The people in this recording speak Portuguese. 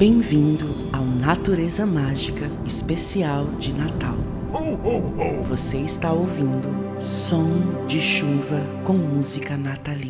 Bem-vindo ao Natureza Mágica Especial de Natal. Você está ouvindo som de chuva com música natalina.